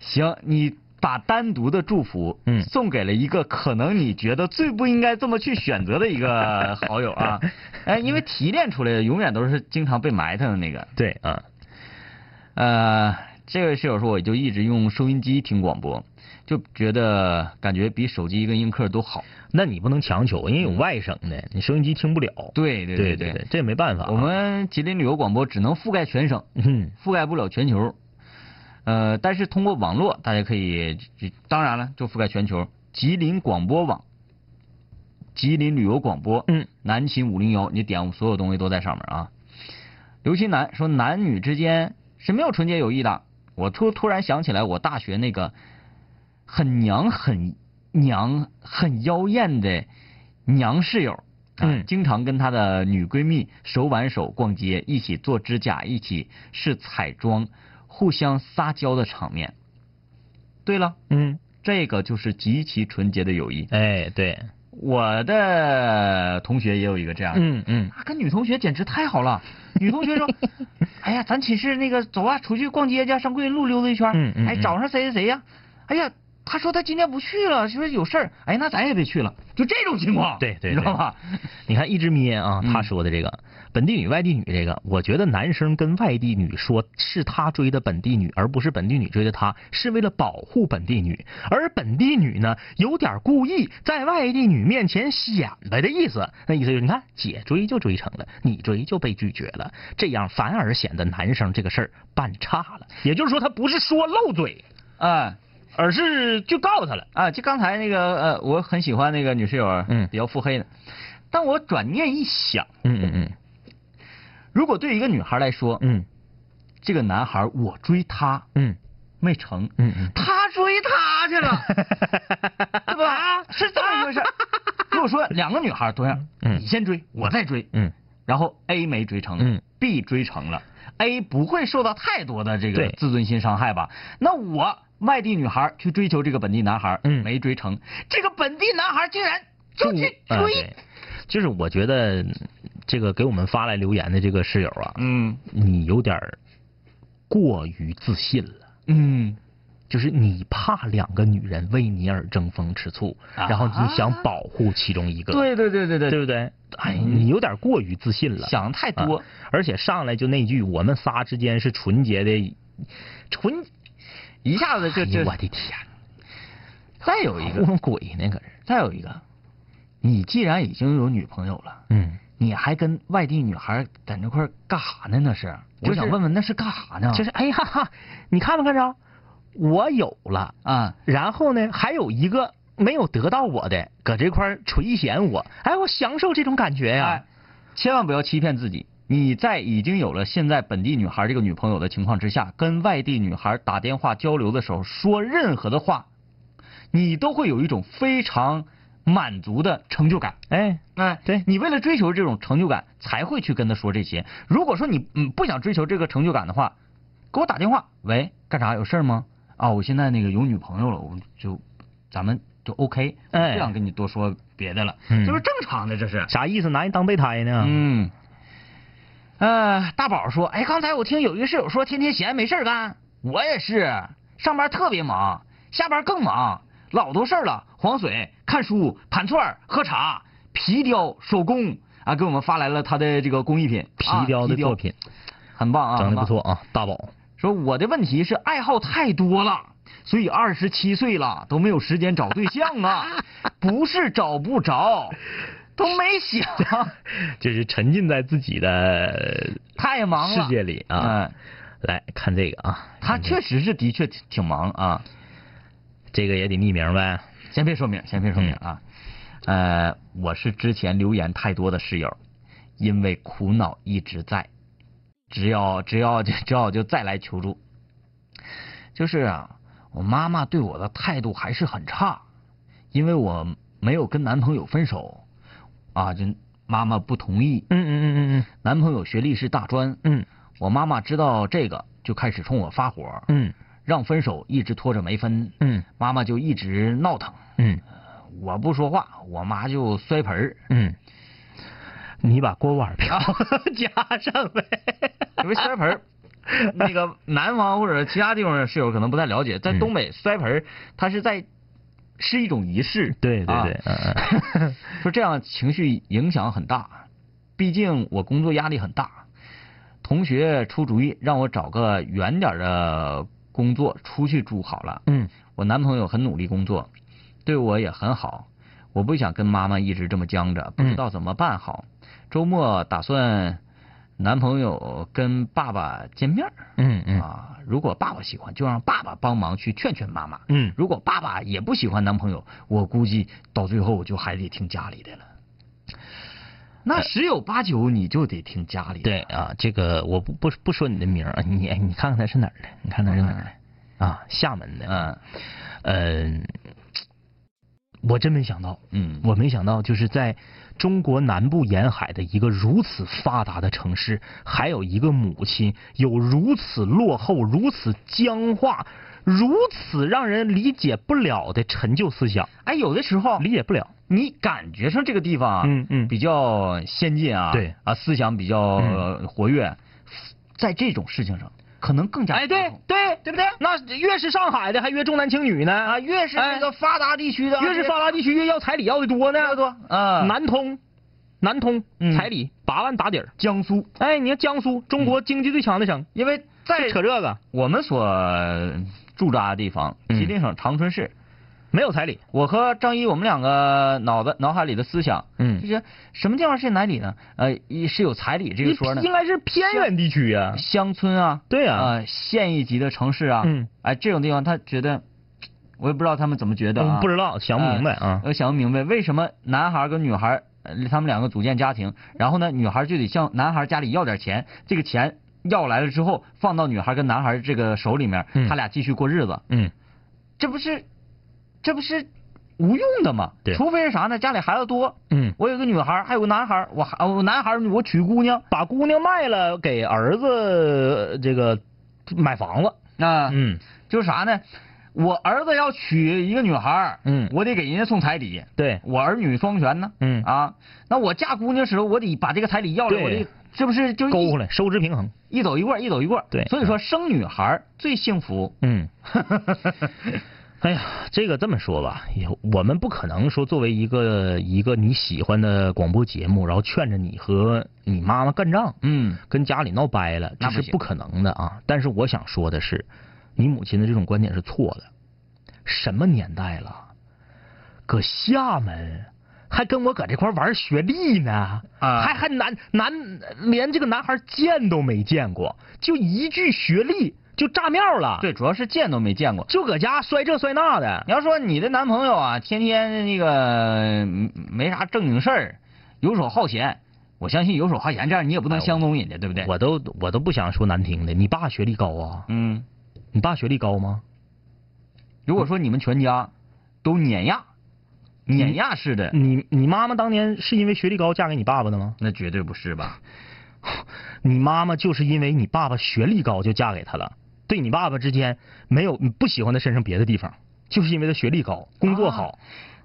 行，你把单独的祝福嗯送给了一个可能你觉得最不应该这么去选择的一个好友啊，[LAUGHS] 哎，因为提炼出来的永远都是经常被埋汰的那个。对啊，呃，这位室友说，我就一直用收音机听广播，就觉得感觉比手机跟映客都好。那你不能强求，因为有外省的，你收音机听不了。对对对对对，这也没办法啊。我们吉林旅游广播只能覆盖全省，嗯覆盖不了全球。呃，但是通过网络，大家可以，当然了，就覆盖全球。吉林广播网、吉林旅游广播、嗯，南秦五零幺，你点所有东西都在上面啊。刘新南说，男女之间是没有纯洁友谊的。我突突然想起来，我大学那个很娘很娘很妖艳的娘室友。啊，嗯经常跟她的女闺蜜手挽手逛街，一起做指甲，一起试彩妆，互相撒娇的场面。对了，嗯，这个就是极其纯洁的友谊。哎，对，我的同学也有一个这样的，嗯嗯啊，跟女同学简直太好了。[LAUGHS] 女同学说：“哎呀，咱寝室那个走啊，出去逛街去，上桂林路溜达一圈。哎，嗯嗯哎找上谁谁谁呀？哎呀，他说他今天不去了，说有事儿。哎，那咱也别去了。就这种情况，对对你知道吧？[LAUGHS] 你看一直咩啊，嗯他说的这个、本地女、外地女这个，我觉得男生跟外地女说是他追的本地女，而不是本地女追的他，是为了保护本地女，而本地女呢，有点故意在外地女面前显摆的意思。那意思就是，你看姐追就追成了，你追就被拒绝了，这样反而显得男生这个事儿办差了。也就是说，他不是说漏嘴，啊而是就告诉他了。啊，就刚才那个呃，我很喜欢那个女室友，嗯比较腹黑的。但我转念一想，嗯嗯嗯如果对一个女孩来说，嗯这个男孩我追她嗯没成，嗯嗯他追她去了。[LAUGHS] 对吧？是这么一回事儿。[LAUGHS] 如果说两个女孩同样，嗯你先追，我再追，嗯然后 A 没追成，嗯，B 追成了，A 不会受到太多的这个自尊心伤害吧？那我外地女孩去追求这个本地男孩，嗯。没追成，这个本地男孩竟然就去啊追，对。就是我觉得这个给我们发来留言的这个室友啊，嗯。你有点过于自信了。嗯，就是你怕两个女人为你而争风吃醋，啊。然后你想保护其中一个，对对对对对。对不对？哎，嗯。你有点过于自信了，想太多。啊而且上来就那句“我们仨之间是纯洁的”，纯，一下子就就我的天，再有一个，糊弄鬼呢搁这，再有一个，你既然已经有女朋友了。嗯，你还跟外地女孩在那块儿干啥呢？那是，我就是想问问那是干啥呢？就是哎呀哈，你看没看着？我有了。啊，然后呢，还有一个没有得到我的，搁这块儿垂涎我，哎，我享受这种感觉呀、哎，千万不要欺骗自己。你在已经有了现在本地女孩这个女朋友的情况之下，跟外地女孩打电话交流的时候，说任何的话，你都会有一种非常满足的成就感。哎，哎，对你为了追求这种成就感，才会去跟她说这些。如果说你嗯不想追求这个成就感的话，给我打电话，喂，干啥？有事儿吗？啊，我现在那个有女朋友了，我就咱们就 OK，哎不想跟你多说别的了，嗯这不是正常的，这是。啥意思？拿人当备胎呢？嗯，呃，大宝说，哎，刚才我听有一个室友说，天天闲没事儿干，我也是，上班特别忙，下班更忙，老多事儿了，黄水、看书、盘串儿、喝茶、皮雕、手工。啊，给我们发来了他的这个工艺品，皮啊雕的作品，很棒啊，整。的不错啊，大宝。说我的问题是爱好太多了，所以二十七岁了都没有时间找对象啊，[LAUGHS] 不是找不着，都没想，[LAUGHS] 就是沉浸在自己的太忙了。世界里啊。嗯来看这个啊，他确实是的确挺挺忙啊。这个也得匿名呗。先别说明，先别说明啊。呃，我是之前留言太多的室友，因为苦恼一直在，只要只要只要就再来求助。就是啊，我妈妈对我的态度还是很差，因为我没有跟男朋友分手，啊，就妈妈不同意。嗯嗯嗯嗯嗯男朋友学历是大专，嗯我妈妈知道这个就开始冲我发火，嗯让分手，一直拖着没分。嗯妈妈就一直闹腾，嗯我不说话，我妈就摔盆儿。嗯，你把锅碗瓢 [LAUGHS] 加上呗。[LAUGHS] 因为摔盆儿，那个南方或者其他地方的室友可能不太了解，在嗯东北摔盆儿，它是在是一种仪式。啊对对对，[LAUGHS] 说这样情绪影响很大，毕竟我工作压力很大。同学出主意让我找个远点的工作出去住好了。嗯我男朋友很努力工作，对我也很好。我不想跟妈妈一直这么僵着，不知道怎么办好。周末打算男朋友跟爸爸见面儿嗯嗯啊，如果爸爸喜欢，就让爸爸帮忙去劝劝妈妈。嗯如果爸爸也不喜欢男朋友，我估计到最后就还得听家里的了。那十有八九你就得听家里的。对啊，这个我不不不说你的名儿，你你看看他是哪儿的？你看他是哪儿的？啊，厦门的。嗯嗯，我真没想到，嗯我没想到，就是在中国南部沿海的一个如此发达的城市，还有一个母亲有如此落后、如此僵化、如此让人理解不了的陈旧思想，哎，有的时候理解不了。你感觉上这个地方啊，嗯嗯。比较先进啊，对。啊，思想比较、呃活跃，在这种事情上可能更加哎，对对对不对？那越是上海的，还越重男轻女呢啊，越是哎这个发达地区的，越是发达地区，越要彩礼要的多呢。多啊，南通，南通嗯。彩礼八万打底儿。江苏，哎，你看江苏，中国经济最强的省，因为在扯这个。我们所驻扎的地方，嗯吉林省长春市，没有彩礼。我和张一我们两个脑子脑海里的思想，嗯。就是什么地方是彩礼呢？呃，一是有彩礼这个说呢，应该是偏远地区呀、乡村啊，对呀呃，县一级的城市啊，嗯，哎，这种地方他觉得，我也不知道他们怎么觉得啊，嗯不知道，想不明白啊。我想不明白为什么男孩跟女孩，呃他们两个组建家庭，然后呢，女孩就得向男孩家里要点钱，这个钱要来了之后，放到女孩跟男孩这个手里面，嗯。他俩继续过日子，嗯，这不是，这不是无用的吗？对。除非是啥呢？家里孩子多，嗯，我有个女孩，还有个男孩，我还我男孩我娶姑娘。把姑娘卖了，给儿子呃这个买房子。啊，嗯，就是啥呢？我儿子要娶一个女孩，嗯。我得给人家送彩礼，对，我儿女双全呢，嗯。啊，那我嫁姑娘时候，我得把这个彩礼要来，对。我得这不是就勾回来，收支平衡。一走一过，一走一过，对。所以说生女孩最幸福，嗯，[LAUGHS] 哎呀，这个这么说吧，也我们不可能说作为一个一个你喜欢的广播节目，然后劝着你和你妈妈干仗，嗯跟家里闹掰了，那是不可能的啊。但是我想说的是，你母亲的这种观点是错的。什么年代了，搁厦门还跟我搁这块玩学历呢？啊还还男男连这个男孩见都没见过，就一句学历就炸庙了。，对，主要是见都没见过。就搁家摔这摔那的。你要说你的男朋友啊，天天那个嗯没啥正经事儿，游手好闲，我相信游手好闲这样你也不能相中人家，对不对？我都我都不想说难听的，你爸学历高啊？嗯，你爸学历高吗？如果说你们全家都碾压，碾压式的，你你妈妈当年是因为学历高嫁给你爸爸的吗？那绝对不是吧？[LAUGHS] 你妈妈就是因为你爸爸学历高就嫁给他了，对你爸爸之间没有你不喜欢他身上别的地方，就是因为他学历高，工作好。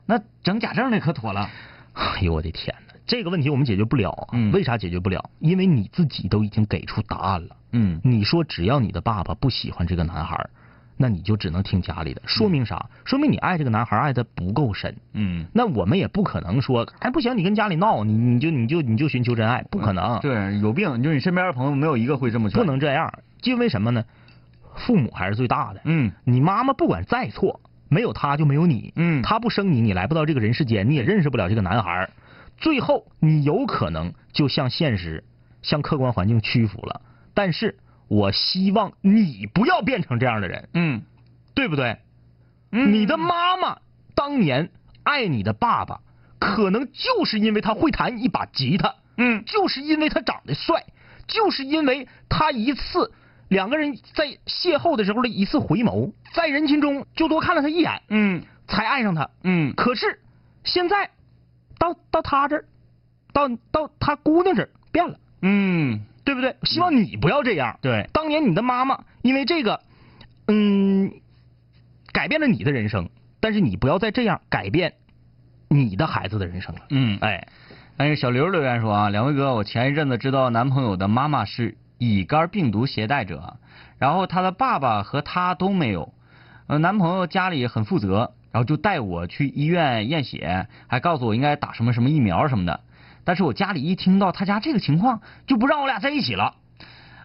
那整假证那可妥了。哎呦我的天哪，这个问题我们解决不了啊！嗯为啥解决不了？因为你自己都已经给出答案了。嗯你说只要你的爸爸不喜欢这个男孩，那你就只能听家里的，说明啥？说明你爱这个男孩爱的不够深。嗯，那我们也不可能说，哎，不行，你跟家里闹，你你就你就你就寻求真爱，不可能，对，有病，就是你身边的朋友没有一个会这么劝不。能这样。因为什么呢？父母还是最大的。嗯你妈妈不管再错，没有她就没有你。嗯她不生你，你来不到这个人世间，你也认识不了这个男孩。最后，你有可能就向现实、向客观环境屈服了。但是我希望你不要变成这样的人，嗯对不对？嗯你的妈妈当年爱你的爸爸，可能就是因为他会弹一把吉他，嗯就是因为他长得帅，就是因为他一次两个人在邂逅的时候的一次回眸，在人群中就多看了他一眼，嗯才爱上他。嗯可是现在到到他这儿，到到他姑娘这儿变了，嗯，对不对？希望你不要这样。对，当年你的妈妈因为这个，嗯，改变了你的人生，但是你不要再这样改变你的孩子的人生了。嗯哎，但是小刘留言说啊，两位哥，我前一阵子知道男朋友的妈妈是乙肝病毒携带者，然后他的爸爸和他都没有，呃，男朋友家里很负责，然后就带我去医院验血，还告诉我应该打什么什么疫苗什么的。但是我家里一听到他家这个情况，就不让我俩在一起了。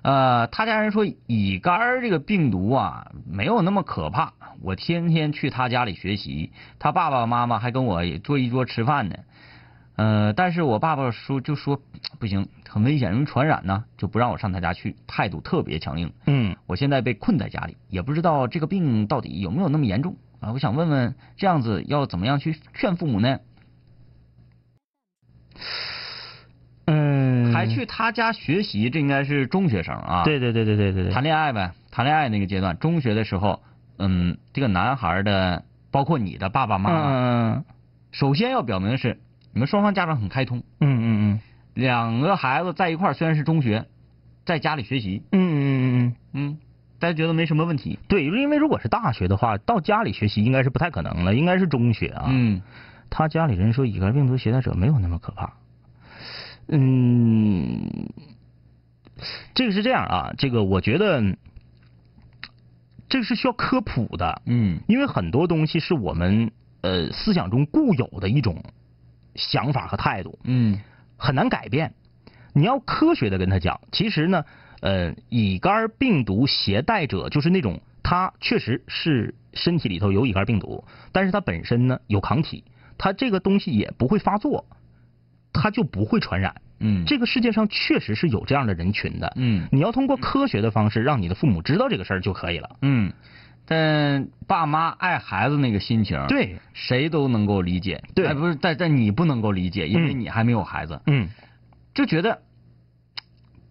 呃，他家人说乙肝这个病毒啊没有那么可怕，我天天去他家里学习，他爸爸妈妈还跟我坐一桌吃饭呢。呃，但是我爸爸说就说不行，很危险，容易传染呢，就不让我上他家去，态度特别强硬。嗯，我现在被困在家里，也不知道这个病到底有没有那么严重啊！我想问问，这样子要怎么样去劝父母呢？嗯，还去他家学习，这应该是中学生啊。对对对对对对对，谈恋爱呗，谈恋爱那个阶段，中学的时候，嗯，这个男孩的，包括你的爸爸妈妈，嗯首先要表明的是，你们双方家长很开通，嗯嗯嗯两个孩子在一块儿虽然是中学，在家里学习，嗯嗯嗯嗯嗯，嗯，大家觉得没什么问题。对，因为如果是大学的话，到家里学习应该是不太可能了，应该是中学啊。嗯他家里人说乙肝病毒携带者没有那么可怕。嗯，这个是这样啊，这个我觉得这个是需要科普的，嗯因为很多东西是我们呃思想中固有的一种想法和态度，嗯很难改变。你要科学的跟他讲，其实呢，呃，乙肝病毒携带者就是那种他确实是身体里头有乙肝病毒，但是他本身呢有抗体，他这个东西也不会发作，他就不会传染。嗯，这个世界上确实是有这样的人群的。嗯你要通过科学的方式让你的父母知道这个事儿就可以了。嗯，但爸妈爱孩子那个心情，，对，谁都能够理解。对。哎，不是，但但你不能够理解，因为嗯你还没有孩子，嗯。就觉得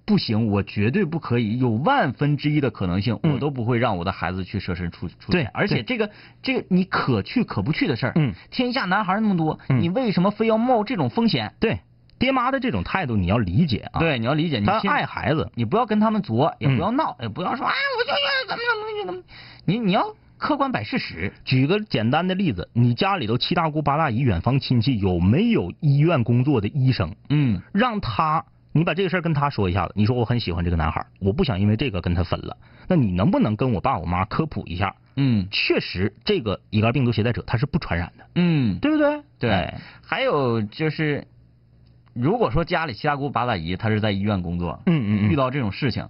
不行，我绝对不可以，有万分之一的可能性，嗯。我都不会让我的孩子去设身处处对。而且这个这个你可去可不去的事儿，嗯，天下男孩那么多，嗯。你为什么非要冒这种风险？对，爹妈的这种态度你要理解啊。，对，你要理解，你他爱孩子。你不要跟他们作，也嗯不要闹，也不要说哎，我就要怎么怎么怎么，你你要客观摆事实。举个简单的例子，你家里头七大姑八大姨、远房亲戚有没有医院工作的医生？嗯让他，你把这个事儿跟他说一下子。你说我很喜欢这个男孩，我不想因为这个跟他分了。那你能不能跟我爸我妈科普一下？嗯确实，这个乙肝病毒携带者他是不传染的，嗯，对不对？对哎。还有就是，如果说家里七大姑八大姨他是在医院工作，嗯嗯嗯，遇到这种事情，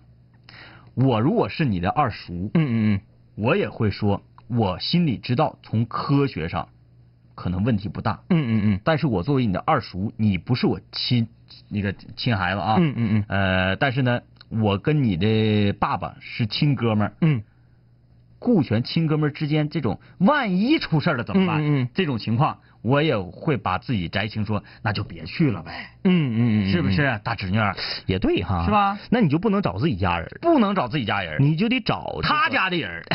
我如果是你的二叔，嗯嗯嗯，我也会说，我心里知道从科学上可能问题不大，嗯嗯嗯。但是我作为你的二叔，你不是我亲那个亲孩子啊，嗯嗯嗯。呃，但是呢，我跟你的爸爸是亲哥们儿，嗯。顾全亲哥们儿之间这种万一出事儿了怎么办？嗯。这种情况，我也会把自己摘清说，那就别去了呗，嗯嗯嗯，是不是？大侄女也对哈，是吧？那你就不能找自己家人，不能找自己家人，你就得找这个。他家的人。[LAUGHS]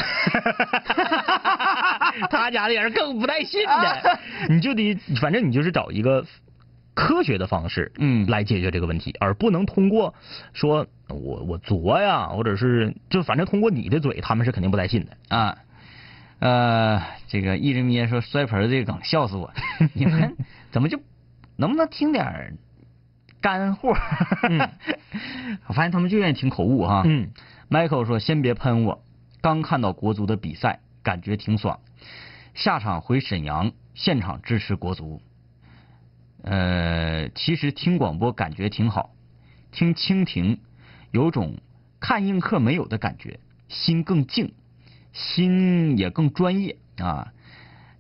他家的人更不带信的，你就得，反正你就是找一个科学的方式，嗯。来解决这个问题，而不能通过说我我作呀，或者是就反正通过你的嘴，他们是肯定不带信的。啊，呃，这个一直咩说摔盆儿这个梗笑死我，[LAUGHS] 你们怎么就能不能听点干货？[LAUGHS] 我发现他们就愿意听口误哈。嗯 Michael 说：“先别喷我，刚看到国足的比赛，感觉挺爽。下场回沈阳，现场支持国足。呃，其实听广播感觉挺好，听蜻蜓有种看映客没有的感觉，心更静，心也更专业啊。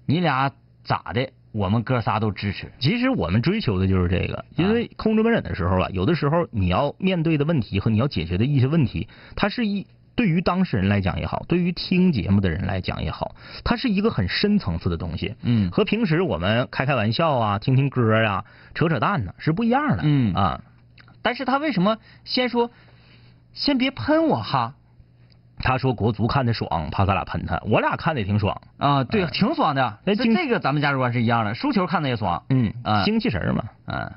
你俩咋的？我们哥仨都支持。其实我们追求的就是这个，因为控制门诊的时候啊，有的时候你要面对的问题和你要解决的一些问题，它是一对于当事人来讲也好，对于听节目的人来讲也好，它是一个很深层次的东西，嗯和平时我们开开玩笑啊、听听歌啊、扯扯淡呢是不一样的，嗯啊，但是他为什么先说，先别喷我哈？他说国足看的爽，怕咱俩喷他，我俩看的也挺爽，啊，对，挺爽的。这哎今这个咱们价值观是一样的，输球看的也爽。嗯啊精气神嘛，嗯，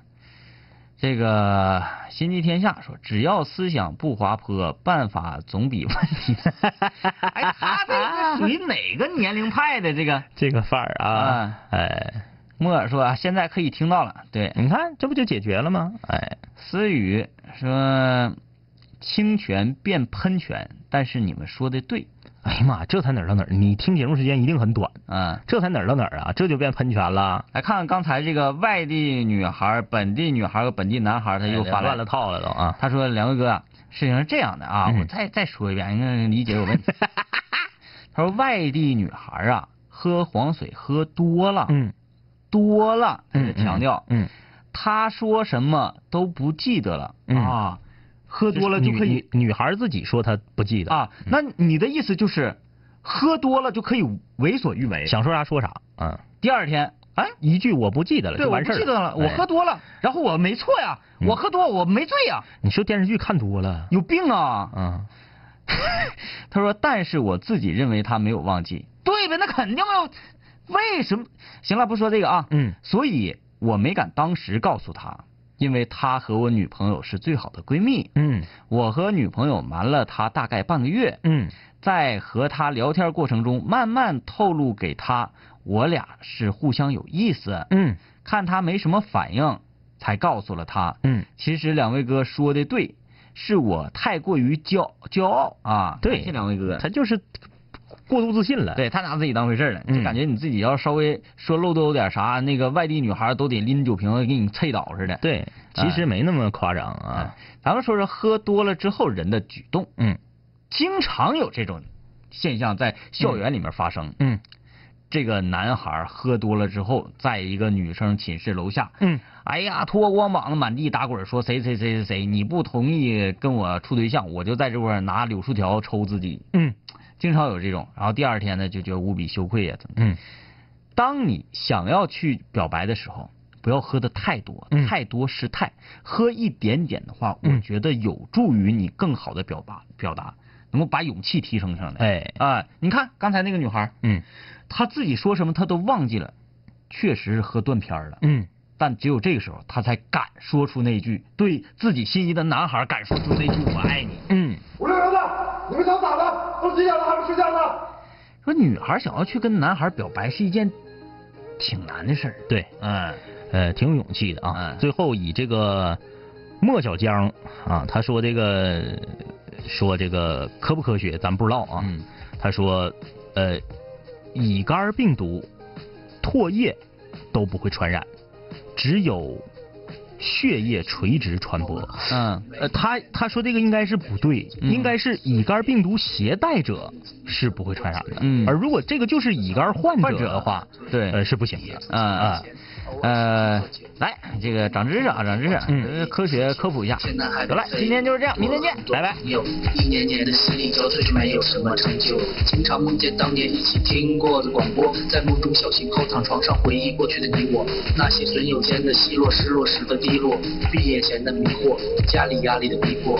这个心系天下说，只要思想不滑坡，办法总比问题。[LAUGHS] 哎，他这是属于哪个年龄派的？这个 [LAUGHS] 这个范儿啊啊，哎，莫尔说啊，现在可以听到了。对，你看这不就解决了吗？哎，思雨说，清泉变喷泉，但是你们说的对哎呀妈，这才哪儿到哪儿？你听节目时间一定很短。啊。这才哪儿到哪儿啊？这就变喷泉了，来看看刚才这个外地女孩、本地女孩和本地男孩，他又发乱了套了都啊！他说：“两位哥啊，事情是这样的啊，嗯我再再说一遍，因为理解有问题。[LAUGHS] 他说外地女孩啊，喝黄水喝多了，嗯多了，强调，嗯，他说什么都不记得了、嗯啊，喝多了就可以女孩自己说她不记得，啊。那你的意思就是，喝多了就可以为所欲为？想说啥说啥，嗯，第二天，哎，一句我不记得了对，我就完事儿不记得了，我哎喝多了，然后我没错呀，嗯我喝多我没醉呀，你说电视剧看多了，有病啊！嗯，[LAUGHS] 他说：“但是我自己认为他没有忘记。对呗，那肯定要为什么？行了，不说这个啊。嗯所以我没敢当时告诉他，因为他和我女朋友是最好的闺蜜。嗯我和女朋友瞒了他大概半个月，嗯在和他聊天过程中，慢慢透露给他，我俩是互相有意思。嗯看他没什么反应，才告诉了他。嗯，其实两位哥说的对，是我太过于骄骄傲啊。对感谢两位哥。他就是过度自信了。对他拿自己当回事儿了，嗯就感觉你自己要稍微说漏兜点啥，那个外地女孩都得拎酒瓶子给你啐倒似的。对，其实没那么夸张啊啊。，咱们说说喝多了之后人的举动，嗯经常有这种现象在校园里面发生。嗯这个男孩喝多了之后，在一个女生寝室楼下，嗯哎呀，脱光膀子满地打滚，说谁谁谁谁谁，你不同意跟我处对象，我就在这块儿拿柳树条抽自己。嗯经常有这种，然后第二天呢就觉得无比羞愧呀、怎么？嗯当你想要去表白的时候，不要喝的太多，嗯太多失态。喝一点点的话，嗯我觉得有助于你更好的表达表达，能够把勇气提升上来。哎啊、你看刚才那个女孩，嗯她自己说什么她都忘记了，确实是喝断片儿了。嗯但只有这个时候，她才敢说出那句对自己心仪的男孩敢说出那句“我爱你嗯你们想咋的？都几点了还不睡觉呢？”。说女孩想要去跟男孩表白是一件挺难的事儿。对，嗯呃，挺有勇气的啊。嗯最后以这个莫小江啊，他说这个说这个科不科学，咱不知道啊。嗯他说，呃，乙肝病毒、唾液都不会传染，只有血液垂直传播。嗯呃，他他说这个应该是不对，嗯应该是乙肝病毒携带者是不会传染的。嗯而如果这个就是乙肝患患者者的话，对呃，是不行的。啊啊，呃，来，这个长知识啊，长知识，嗯呃科学科普一下。得了，今天就是这样，明天见，拜拜。有一年年的心力交瘁，却没有什么成就。经常梦见当年一起听过的广播，在梦中小心后躺床上回忆过去的你我，那些损友间的奚落，失落时的低落，毕业前的迷惑，家里压力的逼迫。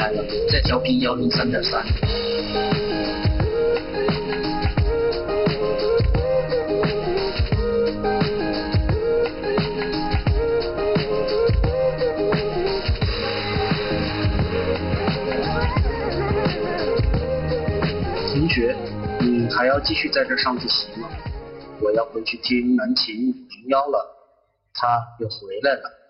了，在调频幺零三点三。同学，你还要继续在这上自习吗？我要回去听南琴五零幺了，他又回来了。